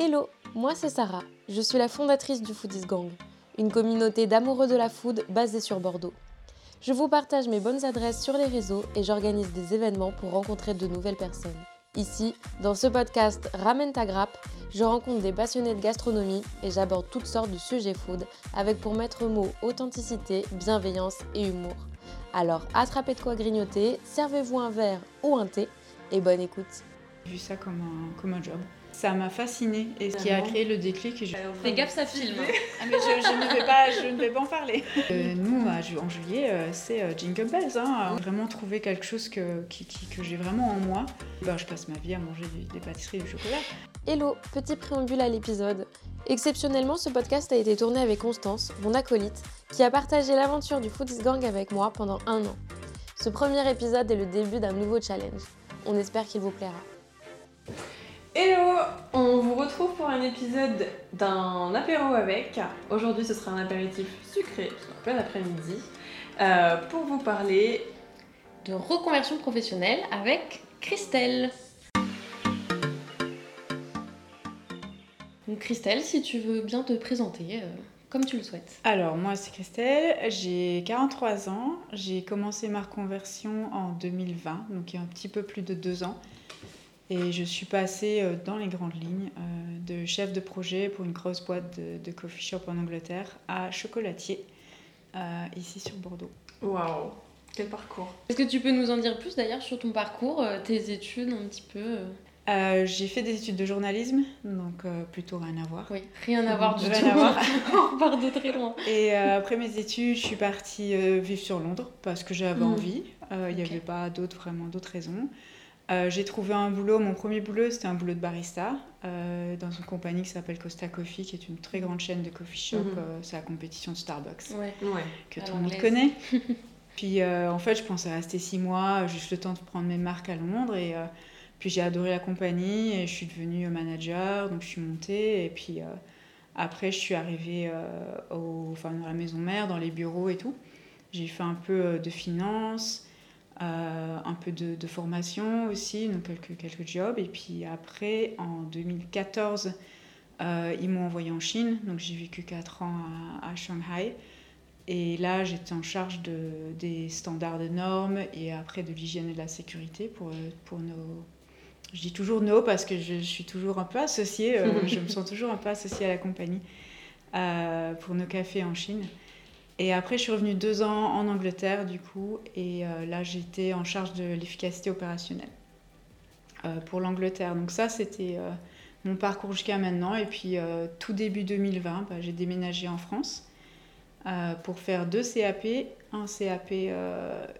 Hello, moi c'est Sarah. Je suis la fondatrice du Foodies Gang, une communauté d'amoureux de la food basée sur Bordeaux. Je vous partage mes bonnes adresses sur les réseaux et j'organise des événements pour rencontrer de nouvelles personnes. Ici, dans ce podcast Ramène ta grappe, je rencontre des passionnés de gastronomie et j'aborde toutes sortes de sujets food avec pour maître mot authenticité, bienveillance et humour. Alors attrapez de quoi grignoter, servez-vous un verre ou un thé et bonne écoute. J'ai vu ça comme un, comme un job. Ça m'a fasciné et ce qui a créé le déclic. Je... Fais gaffe, ça filme. Ah, mais je, je, ne vais pas, je ne vais pas en parler. Euh, nous, en juillet, euh, c'est euh, Jingle Bells. Hein. Vraiment trouver quelque chose que, qui, qui, que j'ai vraiment en moi. Ben, je passe ma vie à manger des, des pâtisseries et du chocolat. Hello, petit préambule à l'épisode. Exceptionnellement, ce podcast a été tourné avec Constance, mon acolyte, qui a partagé l'aventure du Foodies Gang avec moi pendant un an. Ce premier épisode est le début d'un nouveau challenge. On espère qu'il vous plaira. Hello On vous retrouve pour un épisode d'un apéro avec. Aujourd'hui, ce sera un apéritif sucré, en plein après-midi, euh, pour vous parler de reconversion professionnelle avec Christelle. Donc Christelle, si tu veux bien te présenter euh, comme tu le souhaites. Alors, moi, c'est Christelle, j'ai 43 ans, j'ai commencé ma reconversion en 2020, donc il y a un petit peu plus de deux ans. Et je suis passée euh, dans les grandes lignes euh, de chef de projet pour une grosse boîte de, de coffee shop en Angleterre à chocolatier, euh, ici sur Bordeaux. Waouh Quel parcours Est-ce que tu peux nous en dire plus d'ailleurs sur ton parcours, tes études un petit peu euh? J'ai fait des études de journalisme, donc euh, plutôt rien à voir. Oui, rien à voir du Rien tout. à voir. On part de très loin. Et euh, après mes études, je suis partie euh, vivre sur Londres parce que j'avais Mhm. envie. Euh, Il n'y avait pas d'autres, vraiment d'autres raisons. Euh, j'ai trouvé un boulot, mon premier boulot c'était un boulot de barista euh, dans une compagnie qui s'appelle Costa Coffee, qui est une très grande chaîne de coffee shop. Mhm. euh, c'est la compétition de Starbucks Ouais. Ouais. que À tout le monde connaît. puis euh, en fait, je pensais rester six mois, juste le temps de prendre mes marques à Londres. Et euh, puis j'ai adoré la compagnie et je suis devenue manager, donc je suis montée. Et puis euh, après, je suis arrivée euh, au, enfin, dans la maison mère, dans les bureaux et tout. J'ai fait un peu euh, de finance, euh, un peu de, de formation aussi, donc quelques, quelques jobs. Et puis après, en 2014, euh, ils m'ont envoyé en Chine, donc j'ai vécu 4 ans à, à Shanghai. Et là, j'étais en charge de, des standards de normes et après de l'hygiène et de la sécurité pour, euh, pour nos... Je dis toujours nos parce que je, suis toujours un peu associée, euh, je me sens toujours un peu associée à la compagnie pour nos cafés en Chine. Et après, je suis revenue deux ans en Angleterre, du coup, et euh, là, j'étais en charge de l'efficacité opérationnelle euh, pour l'Angleterre. Donc ça, c'était euh, mon parcours jusqu'à maintenant. Et puis, tout début 2020, bah, j'ai déménagé en France pour faire deux CAP. Un CAP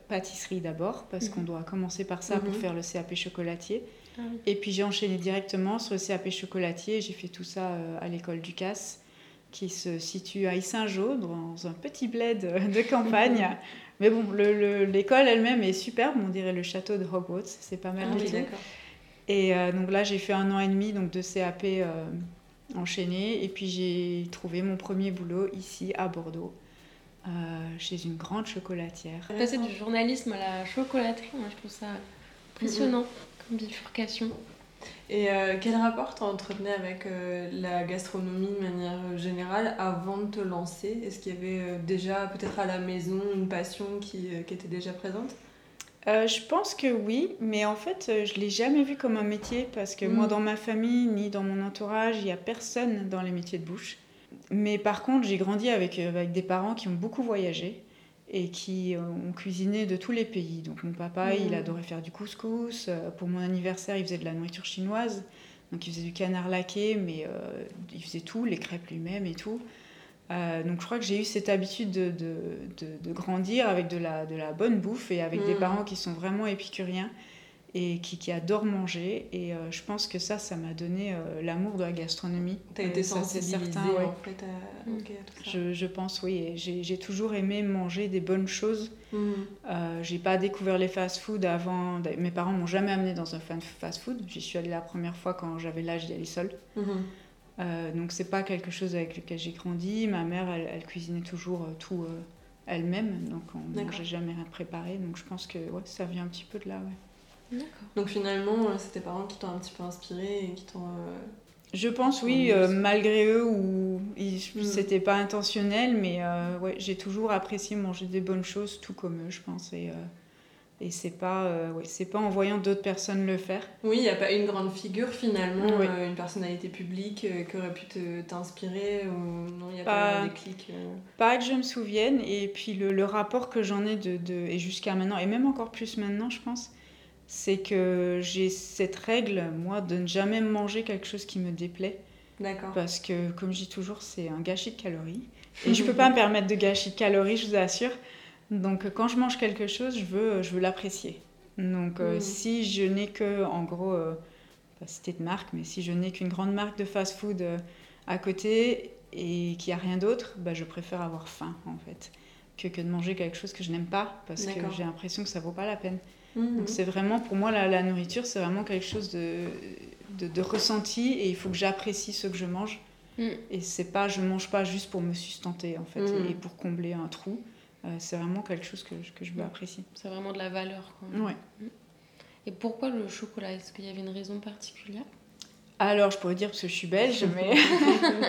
pâtisserie d'abord, parce Mhm. qu'on doit commencer par ça pour Mhm. faire le CAP chocolatier. Ah oui. Et puis j'ai enchaîné directement sur le CAP chocolatier. J'ai fait tout ça à l'école du Casse, qui se situe à Issingeau, dans un petit bled de campagne. Mais bon, le- le- l'école elle-même est superbe, on dirait le château de Hogwarts, c'est pas mal Ah du oui, tout. d'accord. Et euh, donc là, j'ai fait un an et demi donc de CAP euh, enchaîné. Et puis j'ai trouvé mon premier boulot ici à Bordeaux, euh, chez une grande chocolatière. Passer du journalisme à la chocolaterie, moi je trouve ça impressionnant comme bifurcation. Et euh, quel rapport t'entretenais avec euh, la gastronomie de manière euh, générale avant de te lancer? Est-ce qu'il y avait euh, déjà peut-être à la maison une passion qui, qui était déjà présente? Je pense que oui, mais en fait, je l'ai jamais vu comme un métier parce que Mm. moi, dans ma famille ni dans mon entourage, il n'y a personne dans les métiers de bouche. Mais par contre, j'ai grandi avec, avec des parents qui ont beaucoup voyagé et qui euh, ont cuisiné de tous les pays. Donc mon papa, Mm. il adorait faire du couscous. Euh, Pour mon anniversaire, il faisait de la nourriture chinoise. Donc il faisait du canard laqué, mais euh, il faisait tout, les crêpes lui-même et tout. Euh, donc je crois que j'ai eu cette habitude de, de, de- de grandir avec de la, de la bonne bouffe et avec des Mm. parents qui sont vraiment épicuriens et qui, qui adorent manger. Et euh, je pense que ça, ça m'a donné euh, l'amour de la gastronomie. T'as Euh, été ça, c'est sensibilisée certain, ouais. en fait à, Mm. ok, à tout ça. Je, je pense, oui. J'ai toujours aimé manger des bonnes choses. Mm. Euh, j'ai pas découvert les fast-food avant. Mes parents m'ont jamais amené dans un fast-food. J'y suis allée la première fois quand j'avais l'âge d'y aller seule. Mhm. Euh, donc c'est pas quelque chose avec lequel j'ai grandi. Ma mère, elle, elle cuisinait toujours euh, tout euh, elle-même, donc on mangeait jamais rien préparé. Donc je pense que ouais, ça vient un petit peu de là. Ouais. Donc finalement, euh, c'est tes parents qui t'ont un petit peu inspiré et qui t'ont. euh, Je pense, oui, euh, malgré eux, ou mm. c'était pas intentionnel, mais euh, ouais, j'ai toujours apprécié manger des bonnes choses, tout comme eux, je pense. Et, euh, et c'est pas, ouais, c'est pas en voyant d'autres personnes le faire. Oui, il n'y a pas une grande figure finalement, une personnalité publique qui aurait pu t'inspirer, ou non, il n'y a pas, de déclic Pas que je me souvienne, et puis le, le rapport que j'en ai de, de et jusqu'à maintenant, et même encore plus maintenant, je pense, c'est que j'ai cette règle, moi, de ne jamais manger quelque chose qui me déplaît. D'accord. Parce que, comme je dis toujours, c'est un gâchis de calories. Et je ne peux pas me permettre de gâchis de calories, je vous assure. Donc, quand je mange quelque chose, je veux, je veux l'apprécier. Donc, euh, mm. si je n'ai que, en gros, euh, pas citer de marque, mais si je n'ai qu'une grande marque de fast-food euh, à côté et qu'il n'y a rien d'autre, bah, je préfère avoir faim, en fait, que, que de manger quelque chose que je n'aime pas, parce que j'ai l'impression que ça vaut pas la peine. Donc mhm. c'est vraiment, pour moi, la, nourriture, c'est vraiment quelque chose de, de, ressenti et il faut que j'apprécie ce que je mange. Mm. Et c'est pas, je mange pas juste pour me sustenter, en fait, mm. et pour combler un trou. Euh, c'est vraiment quelque chose que, que je veux mm. apprécier. C'est vraiment de la valeur. Quoi. Ouais. Et pourquoi le chocolat? Est-ce qu'il y avait une raison particulière? Alors, je pourrais dire parce que je suis belge, mais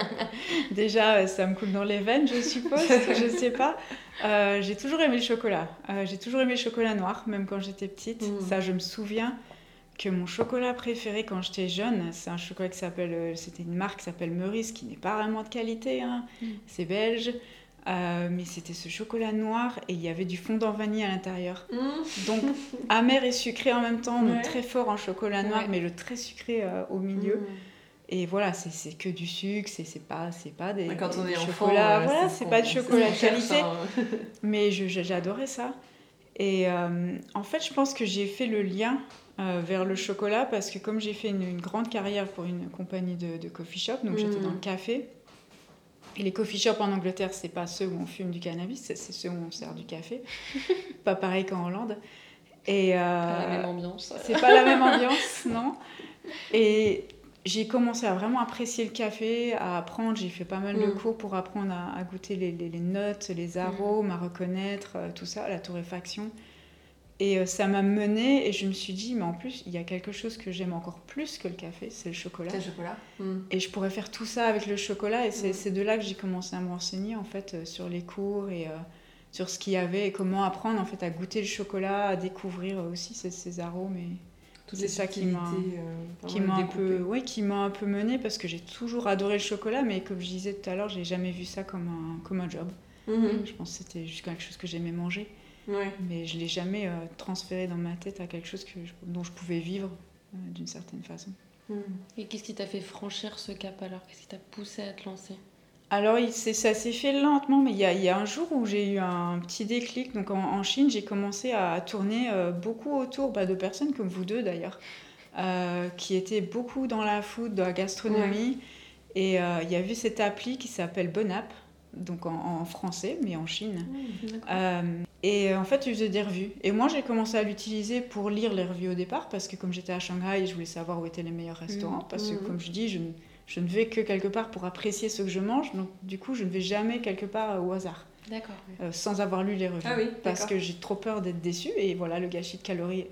déjà, ça me coule dans les veines, je suppose, je ne sais pas. Euh, j'ai toujours aimé le chocolat. Euh, j'ai toujours aimé le chocolat noir, même quand j'étais petite. Mm. Ça, je me souviens que mon chocolat préféré quand j'étais jeune, c'est un chocolat qui s'appelle, euh, c'était une marque qui s'appelle Meurice, qui n'est pas vraiment de qualité, hein. Mm. c'est belge. Euh, mais c'était ce chocolat noir et il y avait du fondant vanille à l'intérieur. Mmh. Donc amer et sucré en même temps, donc très fort en chocolat noir, mais le très sucré euh, au milieu. Mmh. Et voilà, c'est que du sucre, c'est pas, pas des, Quand on est chocolats. voilà, c'est pas du chocolat de qualité. Hein. mais j'adorais ça. Et euh, en fait, je pense que j'ai fait le lien vers le chocolat parce que comme j'ai fait une, grande carrière pour une compagnie de, coffee shop, donc j'étais dans le mmh. café. Et les coffee shops en Angleterre, c'est pas ceux où on fume du cannabis, c'est ceux où on sert du café. pas pareil qu'en Hollande. Et euh, pas la même ambiance. c'est pas la même ambiance, non. Et j'ai commencé à vraiment apprécier le café, à apprendre. J'ai fait pas mal de mm. cours pour apprendre à, goûter les, les, notes, les arômes, mm. à reconnaître euh, tout ça, la torréfaction. Et euh, ça m'a mené et je me suis dit, mais en plus, il y a quelque chose que j'aime encore plus que le café, c'est le chocolat. Le chocolat. Hmm. Et je pourrais faire tout ça avec le chocolat. Et c'est hmm. de là que j'ai commencé à me renseigner en fait euh, sur les cours et euh, sur ce qu'il y avait et comment apprendre en fait à goûter le chocolat, à découvrir aussi ses, arômes. Et c'est ça qui m'a un peu ouais, qui m'a un peu mené parce que j'ai toujours adoré le chocolat, mais comme je disais tout à l'heure, j'ai jamais vu ça comme un comme un job. Hmm. Je pense que c'était juste quelque chose que j'aimais manger. Mais je ne l'ai jamais euh, transféré dans ma tête à quelque chose que dont je pouvais vivre euh, d'une certaine façon. Hmm. Et qu'est-ce qui t'a fait franchir ce cap alors? Qu'est-ce qui t'a poussé à te lancer? Alors, ça s'est fait lentement, mais il y, a, il y a un jour où j'ai eu un petit déclic. Donc, en, Chine, j'ai commencé à tourner euh, beaucoup autour bah, de personnes comme vous deux d'ailleurs, qui étaient beaucoup dans la food, dans la gastronomie. Et il y avait cette appli qui s'appelle Bonap, donc en, français, mais en Chine. Mmh, et euh, en fait, je faisais des revues. Et moi, j'ai commencé à l'utiliser pour lire les revues au départ, parce que comme j'étais à Shanghai, je voulais savoir où étaient les meilleurs restaurants. Mmh. Parce que, mmh. comme je dis, je, je, ne vais que quelque part pour apprécier ce que je mange. Donc, du coup, je ne vais jamais quelque part au hasard. D'accord. Euh, sans avoir lu les revues. Ah oui, parce que j'ai trop peur d'être déçue. Et voilà, le gâchis de calories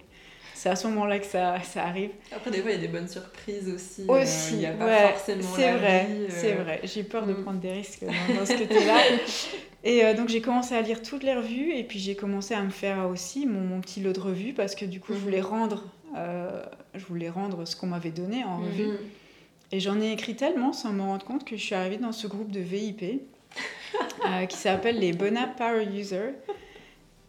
c'est à ce moment-là que ça, ça, arrive. Après, des fois, il y a des bonnes surprises aussi. Aussi, il n'y a pas forcément c'est vrai, C'est vrai, j'ai peur de mm. prendre des risques dans, ce côté-là. et euh, donc, j'ai commencé à lire toutes les revues et puis j'ai commencé à me faire aussi mon, mon, petit lot de revues parce que du coup, je voulais mm. rendre, euh, je voulais rendre ce qu'on m'avait donné en revue. Mm. Et j'en ai écrit tellement sans me rendre compte que je suis arrivée dans ce groupe de VIP euh, qui s'appelle les Bonap Power Users.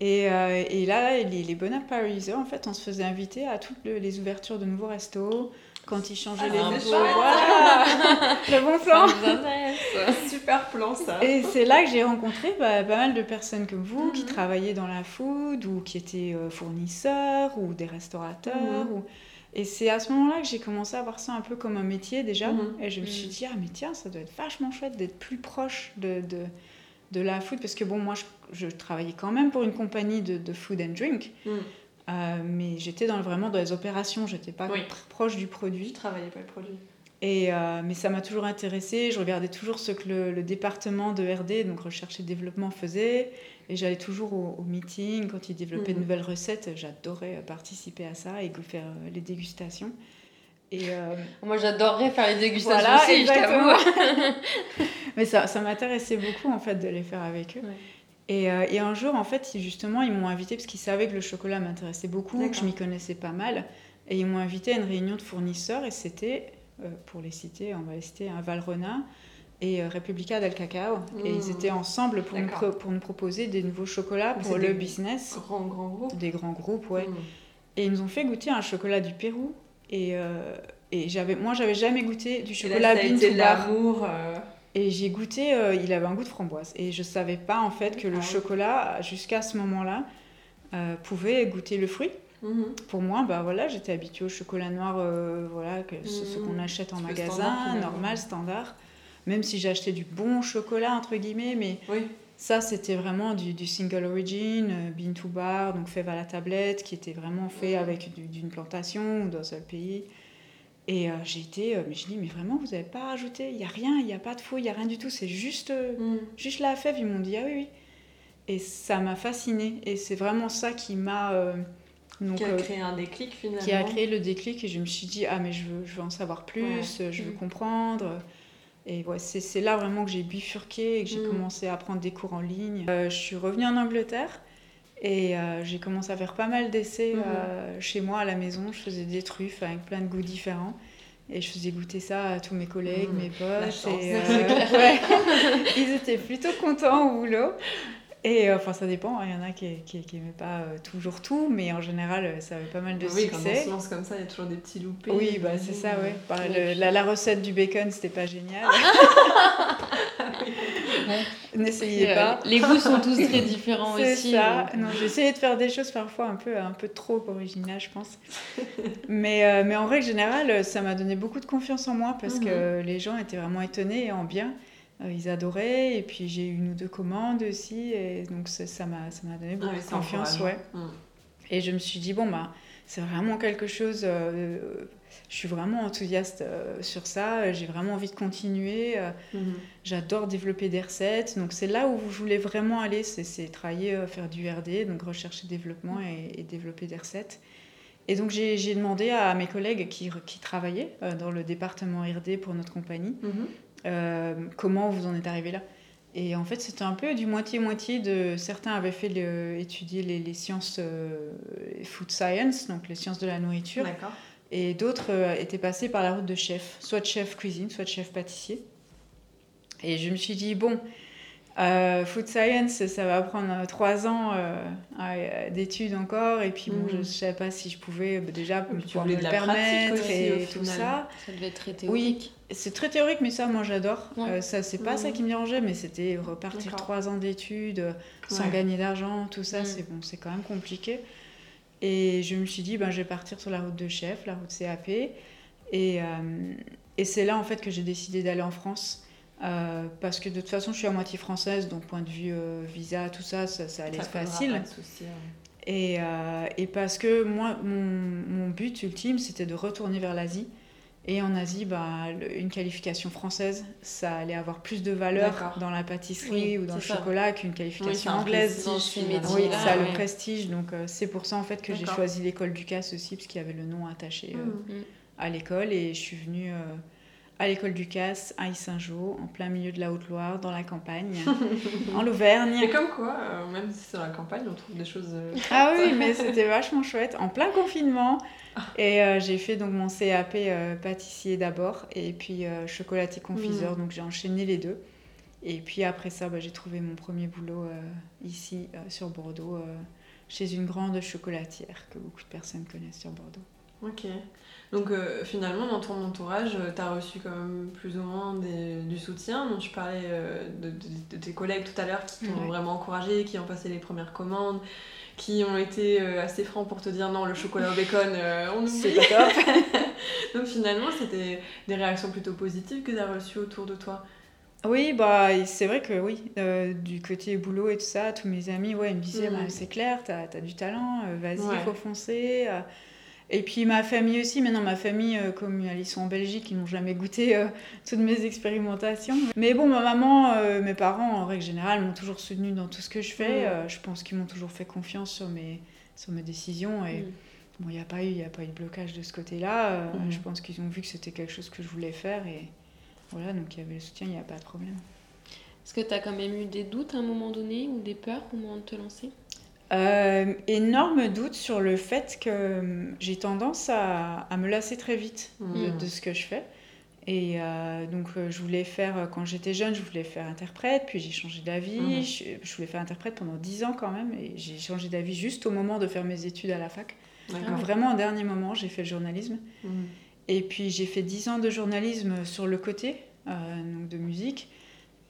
Et, euh, et, là, les, les Bonaparisers, en fait, on se faisait inviter à toutes les ouvertures de nouveaux restos, quand ils changeaient ah, les nouveaux. Voilà Le bon plan Super plan, ça Et c'est là que j'ai rencontré bah, pas mal de personnes comme vous qui mhm. travaillaient dans la food ou qui étaient euh, fournisseurs ou des restaurateurs. Mhm. Et c'est à ce moment-là que j'ai commencé à voir ça un peu comme un métier déjà. Mhm. Et je me suis dit, ah mais tiens, ça doit être vachement chouette d'être plus proche de, de de la food parce que bon moi je, travaillais quand même pour une compagnie de, food and drink mm. euh, mais j'étais dans, vraiment dans les opérations j'étais pas proche du produit je travaillais pas le produit et euh, mais ça m'a toujours intéressé je regardais toujours ce que le, département de RD donc recherche et développement faisait et j'allais toujours au, au, meeting quand ils développaient de mm. nouvelles recettes j'adorais participer à ça et faire euh, les dégustations Et euh, Moi, j'adorerais faire les dégustations Voilà, aussi, je exactement. t'avoue. Mais ça, ça m'intéressait beaucoup en fait de les faire avec eux. Ouais. Et, euh, et un jour, en fait, justement, ils m'ont invité parce qu'ils savaient que le chocolat m'intéressait beaucoup, que je m'y connaissais pas mal. Et ils m'ont invité à une réunion de fournisseurs et c'était, euh, pour les citer, on va les citer, un Valrhona et euh, Repubblica del Cacao. Et Mmh. ils étaient ensemble pour nous, pour nous proposer des nouveaux chocolats pour le des- business. Grand, grand groupe. Des grands groupes, ouais. Mm. Et ils nous ont fait goûter un chocolat du Pérou. Et, euh, et j'avais, moi, j'avais jamais goûté du chocolat to bar. l'amour. euh, Et j'ai goûté, euh, il avait un goût de framboise. Et je savais pas en fait que le Ah oui. chocolat, jusqu'à ce moment-là, pouvait goûter le fruit. mhm. Pour moi, bah voilà, j'étais habituée au chocolat noir, voilà, que ce, ce Mhm. qu'on achète en magasin, standard, normal, standard. Même si j'achetais du bon chocolat entre guillemets, mais Oui. Ça c'était vraiment du, du single origin, euh, bean to bar, donc fève à la tablette, qui était vraiment fait avec du- d'une plantation ou d'un seul pays. Et euh, j'ai été, euh, mais je dis, mais vraiment, vous n'avez pas rajouté, il n'y a rien, il n'y a pas de faux, il n'y a rien du tout, c'est juste, euh, Mm. juste la fève. Ils m'ont dit, ah oui, oui. Et ça m'a fascinée. Et c'est vraiment ça qui m'a. euh, Qui a créé un déclic finalement. qui a créé le déclic. Et je me suis dit, ah, mais je veux, je veux en savoir plus, Ouais. je veux Mm. comprendre. Et ouais, c'est là vraiment que j'ai bifurqué et que j'ai Mm. commencé à prendre des cours en ligne. Euh, je suis revenue en Angleterre. Et euh, j'ai commencé à faire pas mal d'essais Mhm. euh, chez moi à la maison. Je faisais des truffes avec plein de goûts différents. Et je faisais goûter ça à tous mes collègues, Mhm. mes potes. Et, ouais. Ils étaient plutôt contents au boulot. Et euh, enfin, ça dépend. hein. Il y en a qui qui n'aimaient pas euh, toujours tout, mais en général, euh, ça avait pas mal de oui, quand on succès. se lance comme ça, il y a toujours des petits loupés. Oui, bah c'est ça, ouais. Bah, Et le- la, la recette du bacon, c'était pas génial. N'essayez Euh, pas. Les goûts sont tous très différents C'est aussi. ça. donc, euh, Non, j'ai essayé de faire des choses parfois un peu, un peu trop originales, je pense. mais, euh, mais en règle générale, ça m'a donné beaucoup de confiance en moi parce que les gens étaient vraiment étonnés et en bien. Euh, ils adoraient et puis j'ai eu une ou deux commandes aussi et donc ça m'a ça m'a donné beaucoup Ah de confiance, ouais. encourageant. Mm. Et je me suis dit, bon, bah, c'est vraiment quelque chose. euh, je suis vraiment enthousiaste euh, sur ça. J'ai vraiment envie de continuer. euh, Mhm. J'adore développer des recettes. Donc, c'est là où je voulais vraiment aller. C'est travailler, faire du RD, donc recherche et développement et, et développer des recettes. Et donc, j'ai demandé à mes collègues qui, qui travaillaient dans le département RD pour notre compagnie Mhm. Euh, comment vous en êtes arrivé là? Et en fait, c'était un peu du moitié-moitié de. Certains avaient fait le- étudier les, les sciences euh, food science, donc les sciences de la nourriture, D'accord. et d'autres euh, étaient passés par la route de chef, soit de chef cuisine, soit de chef pâtissier. Et je me suis dit, bon, euh, food science, ça va prendre euh, trois ans euh, d'études encore, et puis bon, je ne savais pas si je pouvais euh, déjà pouvoir me le permettre aussi, et tout ça. Ça devait être très Oui, théorique. c'est très théorique, mais ça, moi, j'adore. Ouais. Euh, ça, c'est pas ça qui me dérangeait, mais c'était repartir trois ans d'études sans Ouais. gagner d'argent, tout ça, Mhm. c'est bon, c'est quand même compliqué. Et je me suis dit, ben, je vais partir sur la route de chef, la route CAP. Et, et c'est là, en fait, que j'ai décidé d'aller en France. Euh, parce que de toute façon, je suis à moitié française, donc point de vue euh, visa, tout ça, ça, ça allait Ça être facile. pas de. Et, euh, et parce que moi, mon, mon but ultime, c'était de retourner vers l'Asie. Et en Asie, bah, le- une qualification française, ça allait avoir plus de valeur dans la pâtisserie Oui, ou dans le ça. chocolat qu'une qualification anglaise. prestige. Oui, ça a le prestige. Donc c'est pour ça en fait que j'ai choisi l'école du CAS aussi, parce qu'il y avait le nom attaché Mhm. à l'école. Et je suis venue à l'école du CAS à Issingeau, en plein milieu de la Haute-Loire, dans la campagne, en Auvergne. Et comme quoi, euh, même si c'est dans la campagne, on trouve des choses. euh, Ah oui, mais c'était vachement chouette. En plein confinement. Et euh, j'ai fait donc mon CAP pâtissier d'abord et puis chocolatier confiseur. Donc j'ai enchaîné les deux. Et puis après ça, bah, j'ai trouvé mon premier boulot ici sur Bordeaux, chez une grande chocolatière que beaucoup de personnes connaissent sur Bordeaux. Ok. Donc euh, finalement, dans ton entourage, tu as reçu quand même plus ou moins des- du soutien. Donc tu parlais euh, de, de- de tes collègues tout à l'heure qui t'ont Ouais. vraiment encouragé, qui ont passé les premières commandes, qui ont été euh, assez francs pour te dire non, le chocolat au bacon, euh, on C'est oublie. pas top. Donc finalement, c'était des réactions plutôt positives que tu as reçues autour de toi. Oui, bah, c'est vrai que oui, euh, du côté boulot et tout ça, tous mes amis, ouais, ils me disaient, Mhm. bah, c'est clair, t'as as du talent, euh, vas-y, il Ouais. faut foncer. euh. Et puis ma famille aussi, maintenant ma famille, euh, comme ils sont en Belgique, ils n'ont jamais goûté euh, toutes mes expérimentations. Mais bon, ma maman, euh, mes parents, en règle générale, m'ont toujours soutenue dans tout ce que je fais. Euh, je pense qu'ils m'ont toujours fait confiance sur mes, sur mes décisions. Et Mhm. bon, il n'y a, pas eu- y a pas eu de blocage de ce côté-là. Mhm. Je pense qu'ils ont vu que c'était quelque chose que je voulais faire et voilà, donc il y avait le soutien, il n'y a pas de problème. Est-ce que tu as quand même eu des doutes à un moment donné ou des peurs au moment de te lancer? Euh, énorme doute sur le fait que euh, j'ai tendance à, à me lasser très vite de, Mhm. de ce que je fais. Et euh, donc, euh, je voulais faire, quand j'étais jeune, je voulais faire interprète, puis j'ai changé d'avis. Mhm. Je, je voulais faire interprète pendant 10 ans quand même, et j'ai changé d'avis juste au moment de faire mes études à la fac. Donc, vraiment, au dernier moment, j'ai fait le journalisme. Mhm. Et puis, j'ai fait 10 ans de journalisme sur le côté, euh, donc de musique.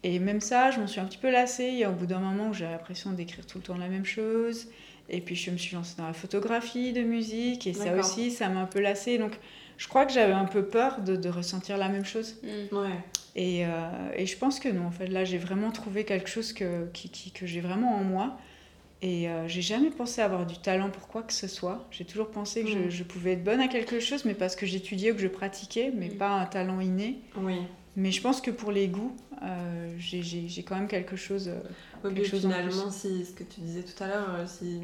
Et même ça, je m'en suis un petit peu lassée. Et au bout d'un moment, où j'ai l'impression d'écrire tout le temps la même chose. Et puis, je me suis lancée dans la photographie de musique. Et ça aussi, ça m'a un peu lassée. Donc, je crois que j'avais un peu peur de, de ressentir la même chose. Ouais. Et, euh, et je pense que non, en fait, là, j'ai vraiment trouvé quelque chose que, qui, qui- que j'ai vraiment en moi. Et euh, j'ai jamais pensé avoir du talent pour quoi que ce soit. J'ai toujours pensé que je, Mm. je pouvais être bonne à quelque chose, mais parce que j'étudiais ou que je pratiquais, mais Mm. pas un talent inné. Oui. Mais je pense que pour les goûts, euh, j'ai- quand même quelque chose. euh, Oui, Quelque en finalement, si ce que tu disais tout à l'heure, euh, si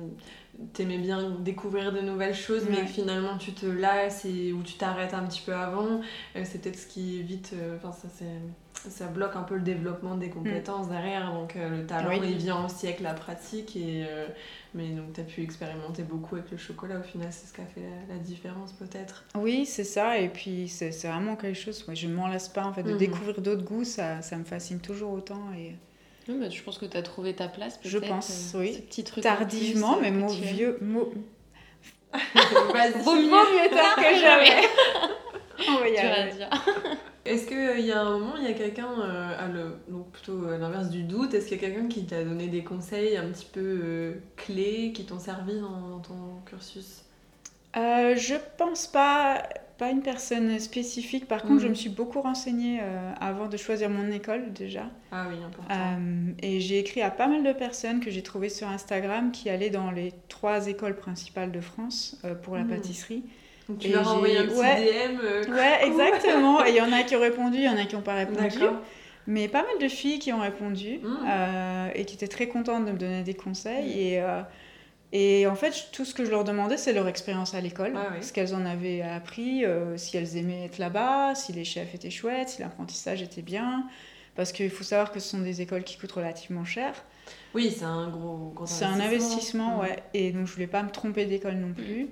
t'aimais bien découvrir de nouvelles choses, mais que finalement tu te lasses et, ou tu t'arrêtes un petit peu avant, c'est peut-être ce qui évite. Enfin, ça, c'est- ça bloque un peu le développement des compétences derrière. Donc euh, le talent, Oui. il vient aussi avec la pratique. Et, euh, mais donc tu as pu expérimenter beaucoup avec le chocolat. Au final, c'est ce qui a fait la, la différence peut-être. Oui, c'est ça. Et puis, c'est c'est vraiment quelque chose. ouais, je ne m'en lasse pas, en fait. De Mhm. découvrir d'autres goûts, ça, ça me fascine toujours autant. Et Ouais, bah, je pense que tu as trouvé ta place peut-être. Je pense, euh, oui. Ce petit truc en tardivement, plus, euh, mais tu as. vieux. Mot... Vaut mieux mieux tard que jamais. On va y dire. Est-ce qu'il y a un moment, il y a quelqu'un, euh, donc plutôt à l'inverse du doute, est-ce qu'il y a quelqu'un qui t'a donné des conseils un petit peu euh, clés qui t'ont servi dans, dans ton cursus? Euh, je pense pas, pas une personne spécifique. Par contre, Mhm. je me suis beaucoup renseignée euh, avant de choisir mon école déjà. Ah oui, important. Euh, et j'ai écrit à pas mal de personnes que j'ai trouvées sur Instagram qui allaient dans les trois écoles principales de France euh, pour la Mhm. pâtisserie. Donc tu et leur as envoyé un petit ouais. DM euh, Ouais, exactement. Et il y en a qui ont répondu, il y en a qui n'ont pas répondu. Mais pas mal de filles qui ont répondu Mhm. euh, et qui étaient très contentes de me donner des conseils. Et, euh, et en fait, tout ce que je leur demandais, c'est leur expérience à l'école, Ah oui. ce qu'elles en avaient appris, euh, si elles aimaient être là-bas, si les chefs étaient chouettes, si l'apprentissage était bien. Parce qu'il faut savoir que ce sont des écoles qui coûtent relativement cher. Oui, c'est un gros, gros C'est un investissement, Mhm. ouais. Et donc, je voulais pas me tromper d'école non plus.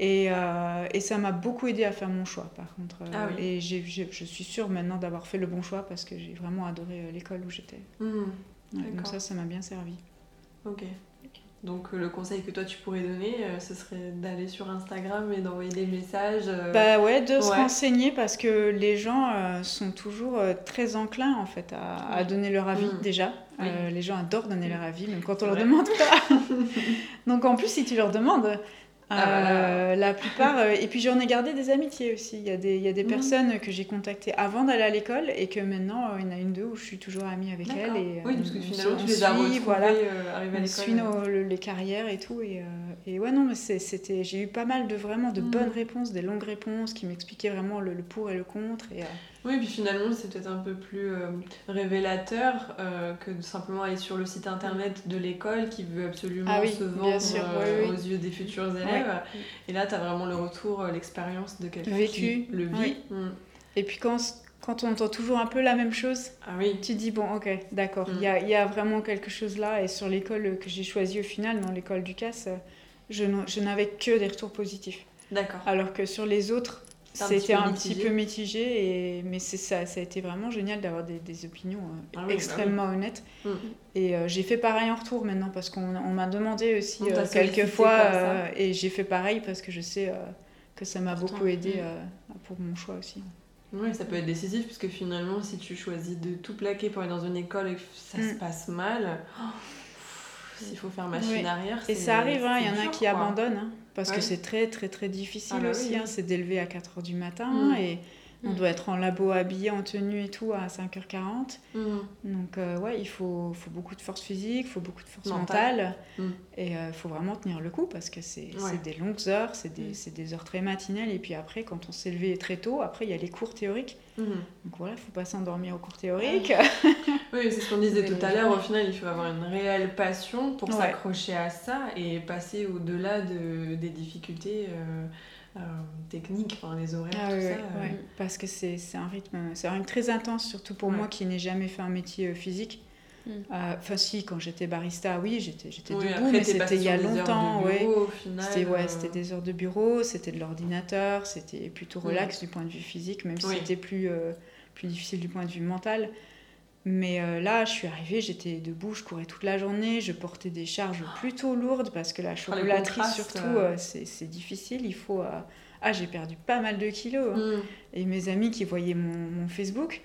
Et, euh, et ça m'a beaucoup aidé à faire mon choix, par contre. Ah oui. Et j'ai- je suis sûre maintenant d'avoir fait le bon choix parce que j'ai vraiment adoré euh, l'école où j'étais. Ouais, donc ça, ça m'a bien servi. Ok. Donc euh, le conseil que toi tu pourrais donner, euh, ce serait d'aller sur Instagram et d'envoyer des messages. euh, Bah ouais, de se renseigner parce que les gens euh, sont toujours très enclins en fait à, à Oui. donner leur avis Mm. déjà. Oui. Les gens adorent donner leur avis, même quand on leur demande pas. Donc en plus, si tu leur demandes, Ah, voilà. euh, la plupart. euh, et puis j'en ai gardé des amitiés aussi. Il y a des, il y a des Mhm. personnes que j'ai contactées avant d'aller à l'école et que maintenant, euh, il y en a une, deux où je suis toujours amie avec elles. Et, oui, parce que on finalement se- tu on les as suit, retrouvés voilà. à On suit nos- le- les carrières et tout. Et, et ouais, non, mais c'était, j'ai eu pas mal de vraiment de Mm. bonnes réponses, des longues réponses qui m'expliquaient vraiment le, le pour et le contre. Et, Oui, puis finalement, c'est peut-être un peu plus euh, révélateur euh, que de simplement aller sur le site internet de l'école qui veut absolument Ah oui, se vendre sûr, euh, oui, oui. aux yeux des futurs élèves. Et là, tu as vraiment le retour, l'expérience de quelqu'un Vécu, qui le vit. Mm. et puis quand, quand on entend toujours un peu la même chose, Ah oui. tu dis, bon, ok, d'accord, il Mm. y, a, il y a vraiment quelque chose là. Et sur l'école que j'ai choisie au final, dans l'école du CAS, je n'avais que des retours positifs. D'accord. Alors que sur les autres, C'est un petit c'était peu un petit peu mitigé. Et... Mais c'est ça, ça a été vraiment génial d'avoir des, des opinions euh, Ah oui, bah extrêmement honnêtes. Mm. Et euh, j'ai fait pareil en retour maintenant parce qu'on on m'a demandé aussi t'a euh, quelques fois. euh, et j'ai fait pareil parce que je sais que ça m'a beaucoup aidé euh, pour mon choix aussi. Oui, ça peut être décisif parce que finalement, si tu choisis de tout plaquer pour aller dans une école et que ça se passe mal, oh, s'il faut faire machine Oui. arrière, Et ça arrive, hein, il y en a qui quoi. abandonnent hein, parce Ouais. que c'est très très très difficile Ah bah aussi. oui. hein, c'est d'élever à 4h du matin Mm. et On Mm. doit être en labo habillé, en tenue et tout à 5h40. Mhm. Donc euh, ouais, il faut, faut beaucoup de force physique, il faut beaucoup de force Mentale. mentale. Mm. Et il faut vraiment tenir le coup parce que c'est Ouais. des longues heures, c'est des, Mm. des heures très matinales. Et puis après, quand on s'est levé très tôt, après il y a les cours théoriques. Donc voilà, il faut pas s'endormir aux cours théoriques. Oui, c'est ce qu'on disait tout à l'heure. Au final, il faut avoir une réelle passion pour Ouais. s'accrocher à ça et passer au-delà de, des difficultés euh, euh, techniques, enfin, les horaires, Ah tout oui, ça. euh. parce que c'est c'est un rythme, c'est un rythme très intense, surtout pour Ouais. moi qui n'ai jamais fait un métier euh, physique. Mm. Euh, Enfin si, quand j'étais barista, oui, j'étais Oui, debout, après, mais c'était il y a de longtemps, ouais. C'était ouais, euh, c'était des heures de bureau, c'était de l'ordinateur, c'était plutôt relax du point de vue physique, même si c'était plus, euh, plus difficile du point de vue mental. Mais euh, là, je suis arrivée, j'étais debout, je courais toute la journée, je portais des charges plutôt lourdes parce que la chocolaterie, contrastes, surtout, euh. euh, c'est difficile. Il faut. euh, Ah, j'ai perdu pas mal de kilos. hein. Mhm. Et mes amis qui voyaient mon, mon Facebook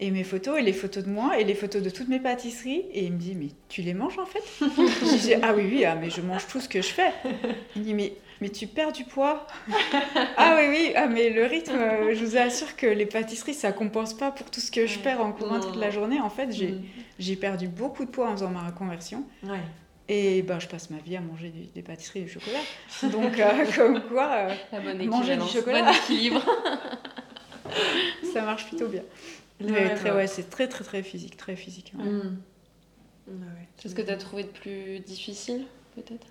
et mes photos et les photos de moi et les photos de toutes mes pâtisseries et il me dit mais tu les manges en fait? Je dis ah oui oui ah, mais je mange tout ce que je fais. Il me dit mais mais tu perds du poids Ah oui oui ah mais le rythme euh, je vous assure que les pâtisseries ça compense pas pour tout ce que je perds en courant toute la journée. En fait j'ai Mhm. j'ai perdu beaucoup de poids en faisant ma reconversion. Ouais. Et ben, je passe ma vie à manger du- des pâtisseries et du chocolat. Donc, euh, comme quoi, euh, bonne Manger du chocolat. bon équilibre. ça marche plutôt bien. Mais rêve. très, ouais, c'est très, très, très physique. Très physique ouais. Mhm. Ouais, ouais. C'est ce que tu as trouvé de plus difficile, peut-être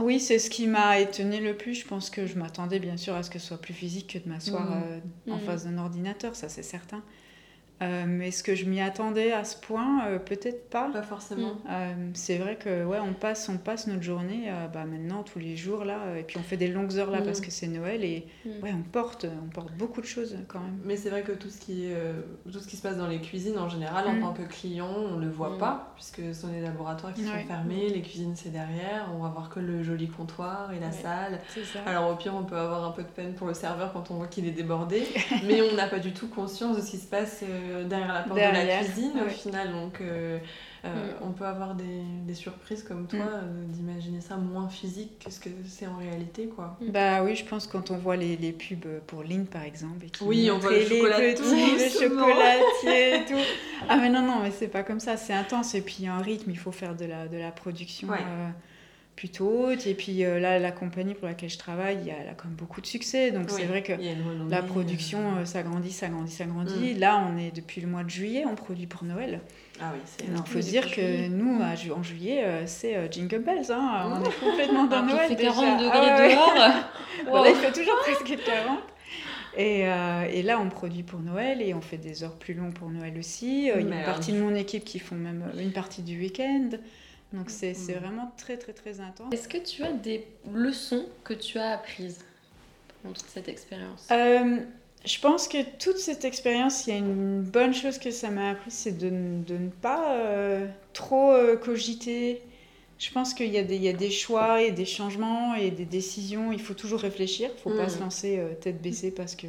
oui, c'est ce qui m'a étonné le plus. Je pense que je m'attendais bien sûr à ce que ce soit plus physique que de m'asseoir Mhm. euh, en Mhm. face d'un ordinateur, ça c'est certain. Euh, mais est-ce que je m'y attendais à ce point Euh, Peut-être pas. Pas forcément. Euh, c'est vrai que ouais, on passe, on passe notre journée bah, maintenant tous les jours là, et puis on fait des longues heures là Mhm. parce que c'est Noël et Mhm. ouais, on porte, on porte beaucoup de choses quand même. Mais c'est vrai que tout ce, qui, tout ce qui se passe dans les cuisines, en général, en Mm. tant que client, on ne le voit Mm. pas, puisque ce sont des laboratoires qui Ouais. sont fermés, les cuisines c'est derrière, on va voir que le joli comptoir et la Ouais. salle. Ça. Alors au pire, on peut avoir un peu de peine pour le serveur quand on voit qu'il est débordé, mais on n'a pas du tout conscience de ce qui se passe derrière la porte de la Derrière, cuisine au final. Donc euh, euh, Mm. on peut avoir des, des surprises comme toi, Mm. euh, d'imaginer ça moins physique que ce que c'est en réalité. quoi. Bah oui, je pense quand on voit les, les pubs pour Lynn par exemple. Et qui Oui, on voit le chocolat les tout le chocolatier et tout. Ah mais non, non, mais c'est pas comme ça, c'est intense. Et puis il y a un rythme, il faut faire de la, de la production Ouais. euh, plutôt haute. Et puis euh, là, la compagnie pour laquelle je travaille, il elle a quand même beaucoup de succès. Donc Oui, c'est vrai que il la euh, production euh, s'agrandit, s'agrandit, s'agrandit. Mm. Là, on est depuis le mois de juillet, on produit pour Noël. Ah oui, c'est Il faut dire que juillet. nous, à en juillet, euh, c'est Jingle Bells. Hein. On est complètement dans Noël fait déjà. 40 degrés Ah ouais. dehors. Bon, là, il fait toujours presque 40. Et, euh, et là, on produit pour Noël et on fait des heures plus longues pour Noël aussi. Euh, Il y a une partie de mon équipe qui font même une partie du week-end. Donc c'est Mm. c'est vraiment très très très intense. Est-ce que tu as des leçons que tu as apprises pendant toute cette expérience? Euh, je pense que toute cette expérience, il y a une bonne chose que ça m'a appris, c'est de, de ne pas euh, trop euh, cogiter. Je pense qu'il y, a des- il y a des choix et des changements et des décisions. Il faut toujours réfléchir. Il ne faut pas Mm. se lancer tête baissée parce que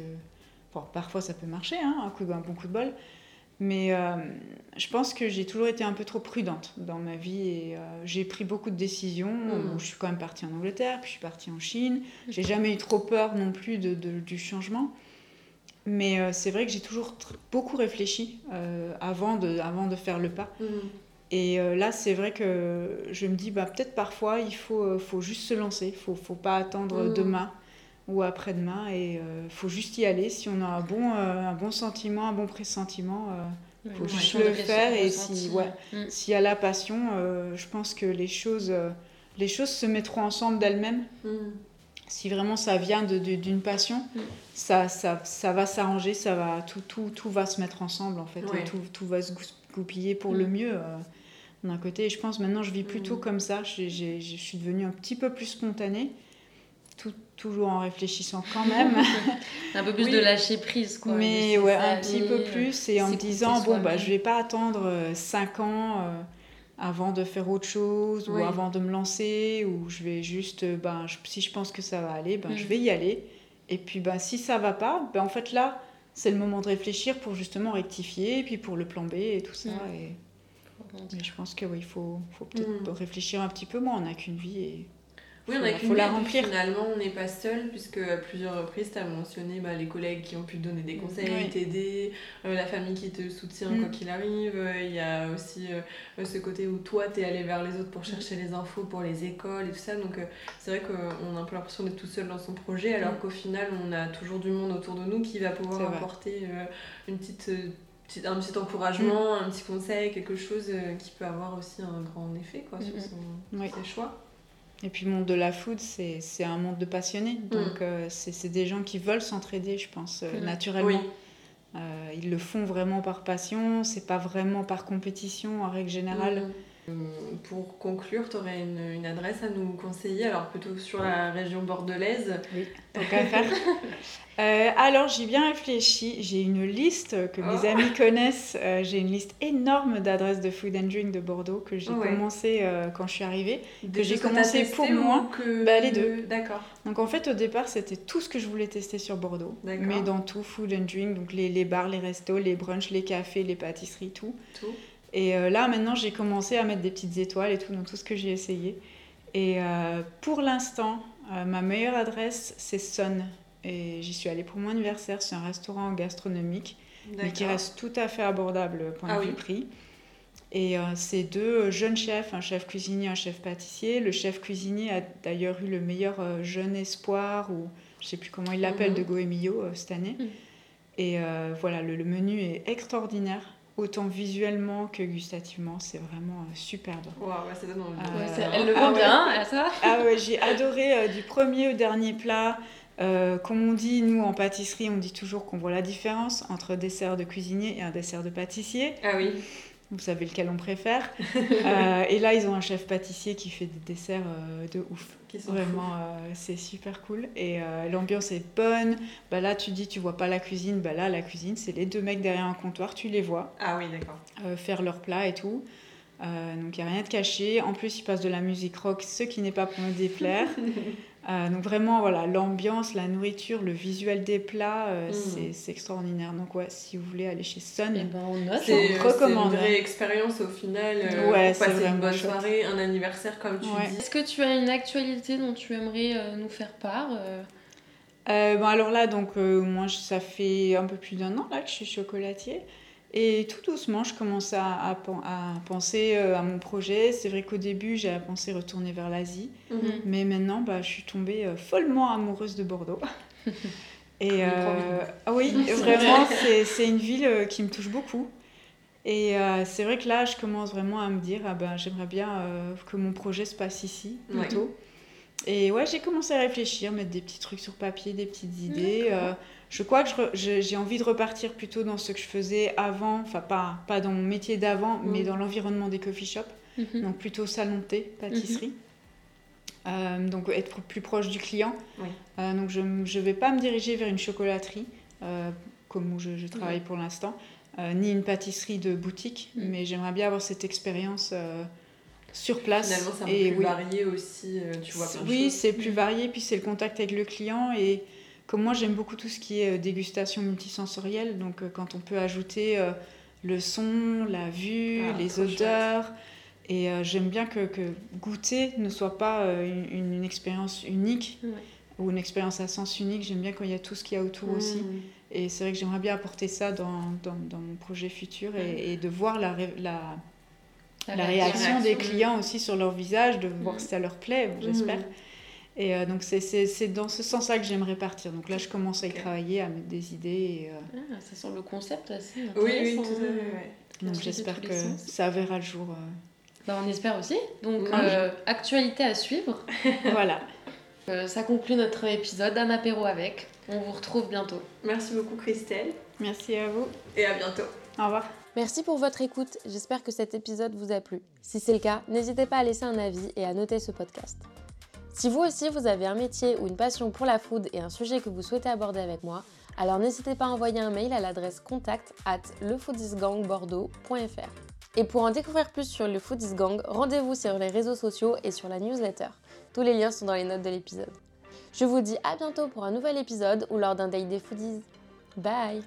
bon, parfois ça peut marcher, hein, un, coup, un bon coup de bol. Mais euh, je pense que j'ai toujours été un peu trop prudente dans ma vie et euh, j'ai pris beaucoup de décisions. Mm. Bon, je suis quand même partie en Angleterre, puis je suis partie en Chine. J'ai jamais eu trop peur non plus de, de- du changement. Mais euh, c'est vrai que j'ai toujours beaucoup réfléchi avant, de, avant de faire le pas. Mhm. Et là, c'est vrai que je me dis, bah, peut-être parfois, il faut, faut juste se lancer. Il faut, faut pas attendre Mhm. demain ou après-demain. Et il faut juste y aller. Si on a un bon, euh, un bon sentiment, un bon pressentiment, euh, faut Ouais, juste ouais. le faire. Et ressenti. si, ouais, Mm. s'il y a la passion, euh, je pense que les choses, euh, les choses se mettront ensemble d'elles-mêmes Mhm. si vraiment ça vient de- de- d'une passion, Mm. ça, ça, ça va s'arranger, ça va tout, tout, tout va se mettre ensemble en fait, et tout, tout va se goupiller pour Mm. le mieux. euh, d'un côté, et je pense maintenant je vis plutôt Mm. comme ça, je suis devenue un petit peu plus spontanée, tout, toujours en réfléchissant quand même, Un peu plus Oui. de lâcher prise, quoi. mais ouais, un petit peu euh, plus, et en me disant, bon, bah, je vais pas attendre 5 ans euh, avant de faire autre chose, Oui. ou avant de me lancer, ou je vais juste, euh, ben, je- si je pense que ça va aller, ben, Mm. je vais y aller. Et puis, ben, si ça va pas, ben, en fait, là, c'est le moment de réfléchir pour justement rectifier, et puis pour le plan B et tout ça. Mm. Et, mais je pense que oui, il faut, faut peut-être Mm. réfléchir un petit peu moins, on n'a qu'une vie. Et... Oui, on a faut qu'une la remplir. Finalement, on n'est pas seul, puisque à plusieurs reprises, tu as mentionné bah, les collègues qui ont pu te donner des conseils, Oui. t'aider, euh, la famille qui te soutient Mm. quoi qu'il arrive. Euh, Il y a aussi euh, ce côté où toi, tu es allé vers les autres pour chercher les infos pour les écoles et tout ça. Donc, euh, c'est vrai qu'on a un peu l'impression d'être tout seul dans son projet, alors Mm. qu'au final, on a toujours du monde autour de nous qui va pouvoir apporter une petite. un petit encouragement, un petit conseil, quelque chose qui peut avoir aussi un grand effet quoi, sur son, Oui. ses choix. Et puis le monde de la food, c'est un monde de passionnés. Donc euh, c'est des gens qui veulent s'entraider, je pense, euh, Mm. naturellement. Oui. Euh, ils le font vraiment par passion, c'est pas vraiment par compétition en règle générale. Euh, Pour conclure, tu aurais une, une adresse à nous conseiller, alors plutôt sur la région bordelaise. Oui, tant qu'à faire. Euh, alors j'ai bien réfléchi, j'ai une liste que mes Oh. amis connaissent, Euh, j'ai une liste énorme d'adresses de food and drink de Bordeaux que j'ai Ouais. commencé euh, quand je suis arrivée. Des j'ai commencé pour ou moi. que... Bah, les deux. D'accord. Donc en fait au départ c'était tout ce que je voulais tester sur Bordeaux, mais dans tout food and drink, donc les, les bars, les restos, les brunchs, les cafés, les pâtisseries, tout. Tout. Et euh, là, maintenant, j'ai commencé à mettre des petites étoiles et tout dans tout ce que j'ai essayé. Et euh, pour l'instant, euh, ma meilleure adresse, c'est Sun. Et j'y suis allée pour mon anniversaire. C'est un restaurant gastronomique, mais qui reste tout à fait abordable point Ah de oui. vue prix. Et euh, c'est deux jeunes chefs, un chef cuisinier, un chef pâtissier. Le chef cuisinier a d'ailleurs eu le meilleur euh, jeune espoir, ou je sais plus comment il l'appelle, Mhm. de Goemio euh, cette année. Mhm. Et voilà, le, le menu est extraordinaire, autant visuellement que gustativement. C'est vraiment euh, superbe. Waouh, ouais, ça donne envie. Ah, Ouais, Euh, c'est- elle le ah vend ouais. bien, hein, ça Ah ouais, j'ai adoré euh, du premier au dernier plat. Euh, comme on dit, nous en pâtisserie, on dit toujours qu'on voit la différence entre un dessert de cuisinier et un dessert de pâtissier. Ah oui. Vous savez lequel on préfère. Euh, et là, ils ont un chef pâtissier qui fait des desserts euh, de ouf. Qui sont Vraiment, euh, c'est super cool. Et l'ambiance est bonne. Bah là, tu dis, tu vois pas la cuisine. Bah là, la cuisine, c'est les deux mecs derrière un comptoir, tu les vois Ah oui, d'accord. faire leurs plats et tout. Donc il n'y a rien de caché. En plus, ils passent de la musique rock, ce qui n'est pas pour me déplaire. Euh, donc vraiment, voilà, l'ambiance, la nourriture, le visuel des plats, euh, Mm. c'est- c'est extraordinaire. Donc ouais, si vous voulez aller chez Sun, Eh ben, on note. C'est on c'est une recommande. vraie expérience au final. euh, Ouais, pour passer une bonne chouette. soirée, un anniversaire comme tu Ouais. dis. Est-ce que tu as une actualité dont tu aimerais euh, nous faire part bon, alors là, donc, euh, moi, ça fait un peu plus d'un an là, que je suis chocolatier. Et tout doucement, je commence à, à pen- à penser euh, à mon projet. C'est vrai qu'au début, j'avais pensé retourner vers l'Asie. Mhm. Mais maintenant, bah, je suis tombée euh, follement amoureuse de Bordeaux. Et euh, ah oui, vraiment, c'est c'est une ville qui me touche beaucoup. Et euh, c'est vrai que là, je commence vraiment à me dire, ah ben, j'aimerais bien euh, que mon projet se passe ici, Ouais. plutôt. Et ouais, j'ai commencé à réfléchir, mettre des petits trucs sur papier, des petites idées. Je crois que j'ai envie de repartir plutôt dans ce que je faisais avant, enfin pas, pas dans mon métier d'avant, mais Mhm. dans l'environnement des coffee shops mhm. donc plutôt salon de thé, pâtisserie. Euh, donc être plus proche du client. Oui. Euh, donc je ne vais pas me diriger vers une chocolaterie, euh, comme où je, je travaille pour l'instant, ni une pâtisserie de boutique, Mm. mais j'aimerais bien avoir cette expérience sur place. Finalement, c'est un peu Et plus oui, varié aussi. tu vois plein de oui, c'est plus varié, puis c'est le contact avec le client. Et comme moi, j'aime beaucoup tout ce qui est euh, dégustation multisensorielle, donc euh, quand on peut ajouter euh, le son, la vue, Ah, les chouette. odeurs. Et euh, j'aime bien que, que goûter ne soit pas euh, une, une expérience unique Ouais. ou une expérience à sens unique. J'aime bien quand il y a tout ce qu'il y a autour aussi. Mhm. Et c'est vrai que j'aimerais bien apporter ça dans, dans, dans mon projet futur et, et de voir la, la, la réaction des réaction. clients aussi sur leur visage, de voir Mhm. si ça leur plaît, j'espère. Et euh, donc c'est- c'est c'est dans ce sens-là que j'aimerais partir. Donc là, je commence à y travailler, à mettre des idées. Et, euh, Ah, ça sent le concept assez Oui, oui, intéressant. tout à fait. ouais. donc j'espère que ça verra le jour. euh. Bah, on espère aussi. Donc, Oui. euh, actualité à suivre. voilà. Euh, ça conclut notre épisode Un apéro avec. On vous retrouve bientôt. Merci beaucoup, Christelle. Merci à vous. Et à bientôt. Au revoir. Merci pour votre écoute, j'espère que cet épisode vous a plu. Si c'est le cas, n'hésitez pas à laisser un avis et à noter ce podcast. Si vous aussi vous avez un métier ou une passion pour la food et un sujet que vous souhaitez aborder avec moi, alors n'hésitez pas à envoyer un mail à l'adresse contact at lefoodisgangbordeaux.fr. Et pour en découvrir plus sur le Foodies Gang, rendez-vous sur les réseaux sociaux et sur la newsletter. Tous les liens sont dans les notes de l'épisode. Je vous dis à bientôt pour un nouvel épisode ou lors d'un Day des Foodies. Bye